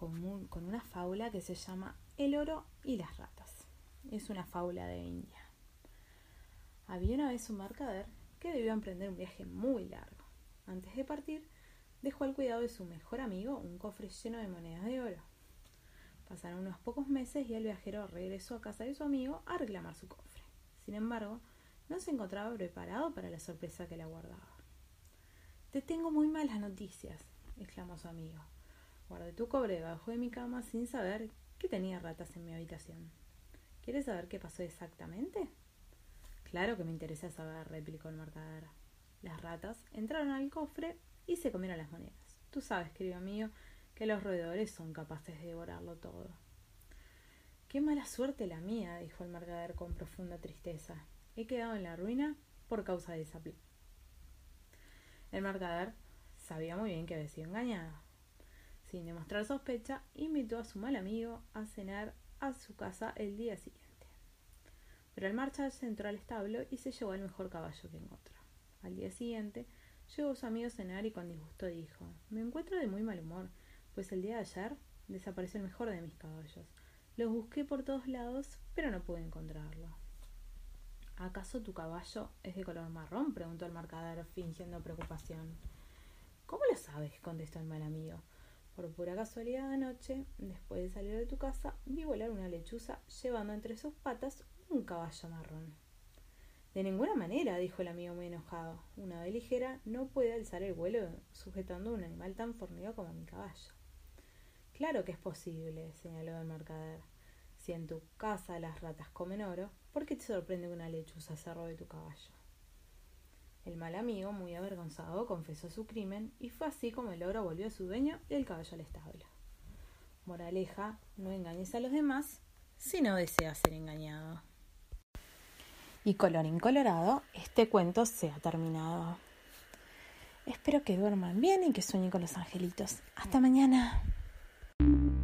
Con una fábula que se llama El oro y las ratas. Es una fábula de India. Había una vez un mercader que debió emprender un viaje muy largo. Antes de partir, dejó al cuidado de su mejor amigo un cofre lleno de monedas de oro. Pasaron unos pocos meses y el viajero regresó a casa de su amigo a reclamar su cofre. Sin embargo, no se encontraba preparado para la sorpresa que le aguardaba. Te tengo muy malas noticias, exclamó su amigo. Guardé tu cobre debajo de mi cama sin saber que tenía ratas en mi habitación. ¿Quieres saber qué pasó exactamente? Claro que me interesa saber, replicó el mercader. Las ratas entraron al cofre y se comieron las monedas. Tú sabes, querido mío, que los roedores son capaces de devorarlo todo. Qué mala suerte la mía, dijo el mercader con profunda tristeza. He quedado en la ruina por causa de esa pla. El mercader sabía muy bien que había sido engañado. Sin demostrar sospecha, invitó a su mal amigo a cenar a su casa el día siguiente. Pero al marcharse entró al establo y se llevó el mejor caballo que encontró. Al día siguiente, llegó su amigo a cenar y con disgusto dijo Me encuentro de muy mal humor, pues el día de ayer desapareció el mejor de mis caballos. Los busqué por todos lados, pero no pude encontrarlo. ¿Acaso tu caballo es de color marrón? preguntó el mercader, fingiendo preocupación. ¿Cómo lo sabes? contestó el mal amigo. Por pura casualidad anoche, después de salir de tu casa, vi volar una lechuza llevando entre sus patas un caballo marrón. De ninguna manera, dijo el amigo muy enojado. Una ave ligera no puede alzar el vuelo sujetando un animal tan fornido como mi caballo. Claro que es posible, señaló el mercader. Si en tu casa las ratas comen oro, ¿por qué te sorprende que una lechuza se robe tu caballo? El mal amigo, muy avergonzado, confesó su crimen y fue así como el oro volvió a su dueño y el caballo al establo. Moraleja, no engañes a los demás si no deseas ser engañado. Y colorín colorado, este cuento se ha terminado. Espero que duerman bien y que sueñen con los angelitos. Hasta mañana.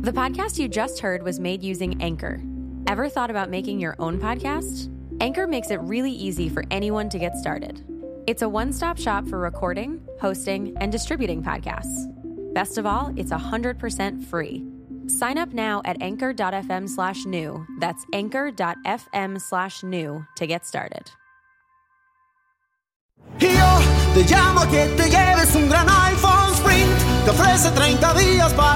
The podcast you just heard was made using Anchor. Ever thought about making your own podcast? Anchor makes it really easy for anyone to get started. It's a one stop shop for recording, hosting, and distributing podcasts. Best of all, it's 100% free. Sign up now at anchor.fm slash new. That's anchor.fm slash new to get started. Yo te llamo que te lleves un gran iPhone Sprint. Te ofrece 30 días para.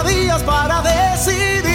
decidir.